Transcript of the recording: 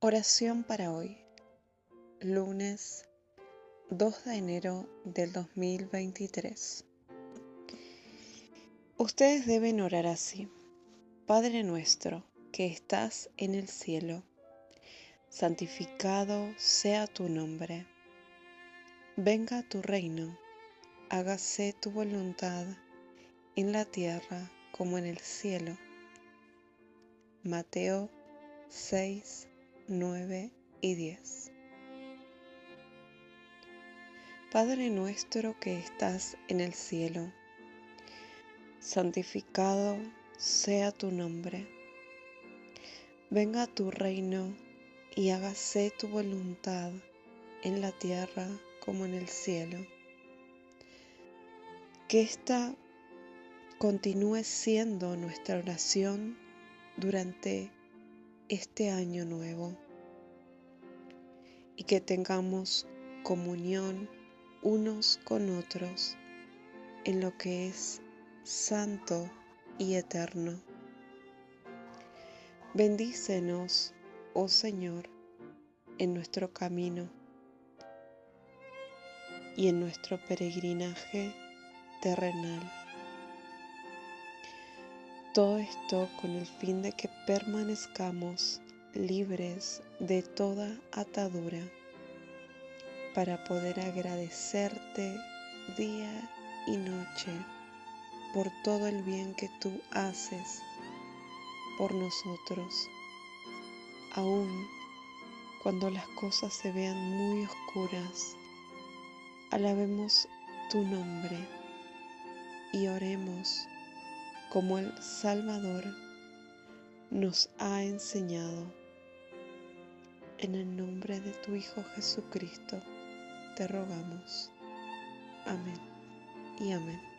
Oración para hoy, lunes 2 de enero del 2023. Ustedes deben orar así. Padre nuestro que estás en el cielo, santificado sea tu nombre. Venga tu reino, hágase tu voluntad en la tierra como en el cielo. Mateo 6, 9 y 10. Padre nuestro que estás en el cielo, santificado sea tu nombre. Venga tu reino y hágase tu voluntad en la tierra como en el cielo. Que esta continúe siendo nuestra oración durante este año nuevo y que tengamos comunión unos con otros en lo que es santo y eterno. Bendícenos, oh Señor, en nuestro camino y en nuestro peregrinaje terrenal. Todo esto con el fin de que permanezcamos libres de toda atadura para poder agradecerte día y noche por todo el bien que tú haces por nosotros, aun cuando las cosas se vean muy oscuras. Alabemos tu nombre y oremos como el Salvador nos ha enseñado. En el nombre de tu Hijo Jesucristo te rogamos. Amén y amén.